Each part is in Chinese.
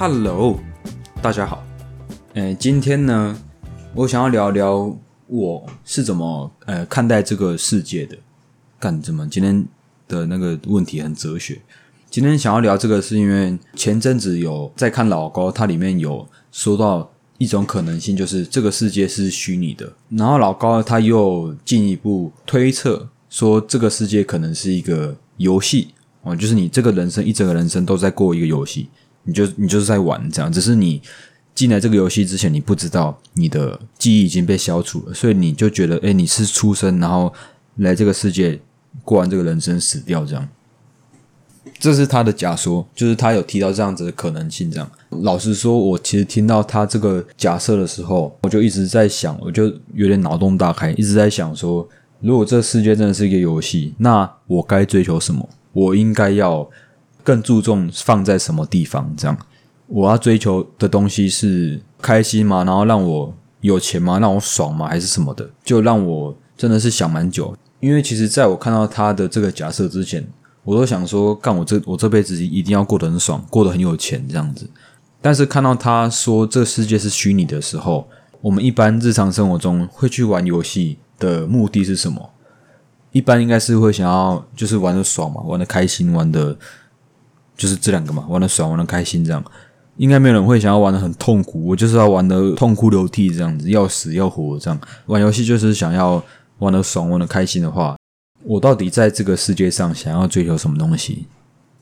Hello，大家好。呃，今天呢，我想要聊聊我是怎么呃看待这个世界的。干怎么？今天的那个问题很哲学。今天想要聊这个，是因为前阵子有在看老高，它里面有说到一种可能性，就是这个世界是虚拟的。然后老高他又进一步推测说，这个世界可能是一个游戏哦，就是你这个人生一整个人生都在过一个游戏，你就你就是在玩这样，只是你进来这个游戏之前，你不知道你的记忆已经被消除了，所以你就觉得，哎，你是出生然后来这个世界过完这个人生死掉这样。这是他的假说，就是他有提到这样子的可能性。这样，老实说，我其实听到他这个假设的时候，我就一直在想，我就有点脑洞大开，一直在想说，如果这世界真的是一个游戏，那我该追求什么？我应该要更注重放在什么地方？这样，我要追求的东西是开心吗？然后让我有钱吗？让我爽吗？还是什么的？就让我真的是想蛮久，因为其实在我看到他的这个假设之前。我都想说，干我这我这辈子一定要过得很爽，过得很有钱这样子。但是看到他说这世界是虚拟的时候，我们一般日常生活中会去玩游戏的目的是什么？一般应该是会想要就是玩的爽嘛，玩的开心，玩的就是这两个嘛，玩的爽，玩的开心这样。应该没有人会想要玩的很痛苦，我就是要玩的痛哭流涕这样子，要死要活这样。玩游戏就是想要玩的爽，玩的开心的话。我到底在这个世界上想要追求什么东西？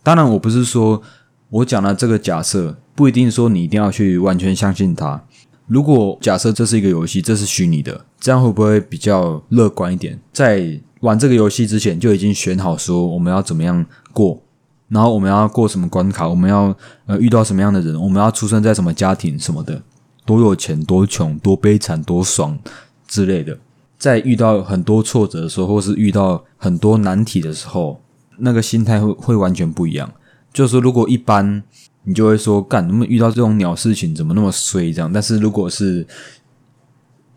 当然，我不是说我讲的这个假设不一定说你一定要去完全相信它。如果假设这是一个游戏，这是虚拟的，这样会不会比较乐观一点？在玩这个游戏之前就已经选好说我们要怎么样过，然后我们要过什么关卡，我们要呃遇到什么样的人，我们要出生在什么家庭什么的，多有钱多穷多悲惨多爽之类的。在遇到很多挫折的时候，或是遇到很多难题的时候，那个心态会会完全不一样。就是，如果一般你就会说，干，怎么遇到这种鸟事情，怎么那么衰这样？但是如果是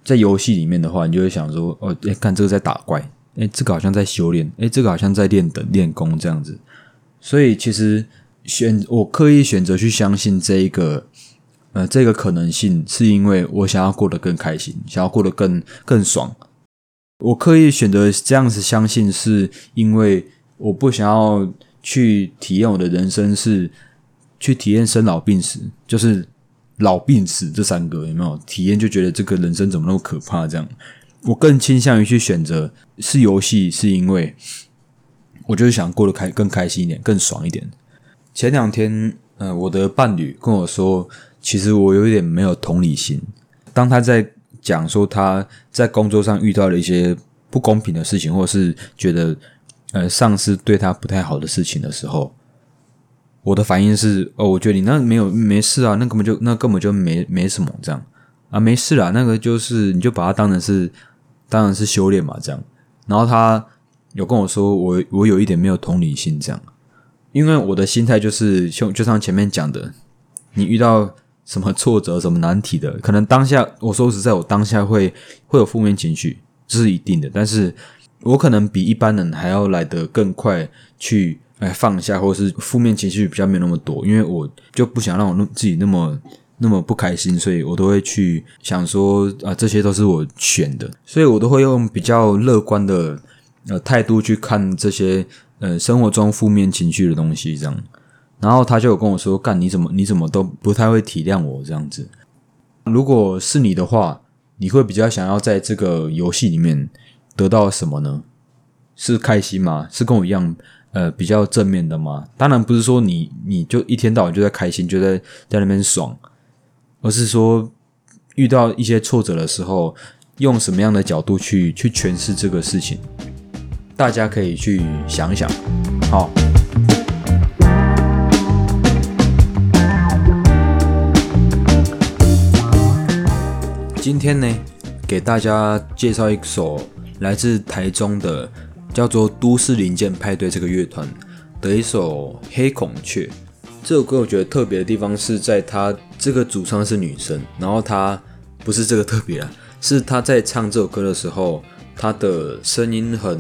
在游戏里面的话，你就会想说，哦，哎，看这个在打怪，哎，这个好像在修炼，哎，这个好像在练等练功这样子。所以其实选我刻意选择去相信这一个。呃，这个可能性是因为我想要过得更开心，想要过得更更爽。我刻意选择这样子相信，是因为我不想要去体验我的人生，是去体验生老病死，就是老病死这三个有没有体验？就觉得这个人生怎么那么可怕？这样，我更倾向于去选择是游戏，是因为我就是想过得开更开心一点，更爽一点。前两天，呃，我的伴侣跟我说。其实我有一点没有同理心。当他在讲说他在工作上遇到了一些不公平的事情，或者是觉得呃上司对他不太好的事情的时候，我的反应是：哦，我觉得你那没有没事啊，那根本就那根本就没没什么这样啊，没事啦，那个就是你就把它当成是当然是修炼嘛这样。然后他有跟我说，我我有一点没有同理心这样，因为我的心态就是像就像前面讲的，你遇到。什么挫折、什么难题的，可能当下我说实在，我当下会会有负面情绪，这是一定的。但是我可能比一般人还要来得更快去哎放下，或是负面情绪比较没有那么多，因为我就不想让我自己那么那么不开心，所以我都会去想说啊，这些都是我选的，所以我都会用比较乐观的呃态度去看这些呃生活中负面情绪的东西，这样。然后他就有跟我说：“干，你怎么你怎么都不太会体谅我这样子？如果是你的话，你会比较想要在这个游戏里面得到什么呢？是开心吗？是跟我一样呃比较正面的吗？当然不是说你你就一天到晚就在开心，就在在那边爽，而是说遇到一些挫折的时候，用什么样的角度去去诠释这个事情？大家可以去想想，好。”今天呢，给大家介绍一首来自台中的叫做《都市零件派对》这个乐团的一首《黑孔雀》。这首歌我觉得特别的地方是在它这个主唱是女生，然后她不是这个特别啊，是她在唱这首歌的时候，她的声音很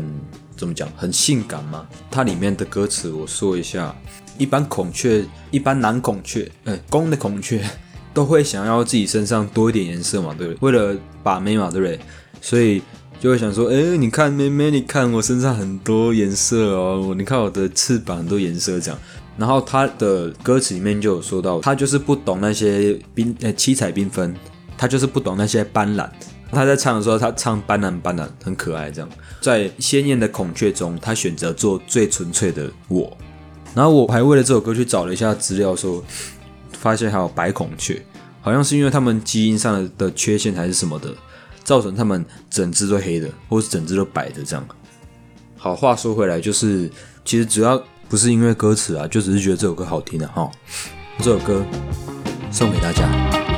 怎么讲，很性感嘛。它里面的歌词我说一下，一般孔雀，一般男孔雀，哎，公的孔雀 都会想要自己身上多一点颜色嘛，对不对？为了把妹嘛，对不对？所以就会想说，哎，你看妹妹，你看我身上很多颜色哦，你看我的翅膀很多颜色这样。然后他的歌词里面就有说到，他就是不懂那些缤呃七彩缤纷，他就是不懂那些斑斓。他在唱的时候，他唱斑斓斑斓很可爱，这样在鲜艳的孔雀中，他选择做最纯粹的我。然后我还为了这首歌去找了一下资料，说发现还有白孔雀，好像是因为他们基因上的缺陷还是什么的，造成他们整只都黑的，或是整只都白的这样。好话说回来，就是其实主要不是因为歌词啊，就只是觉得这首歌好听的哈。这首歌送给大家。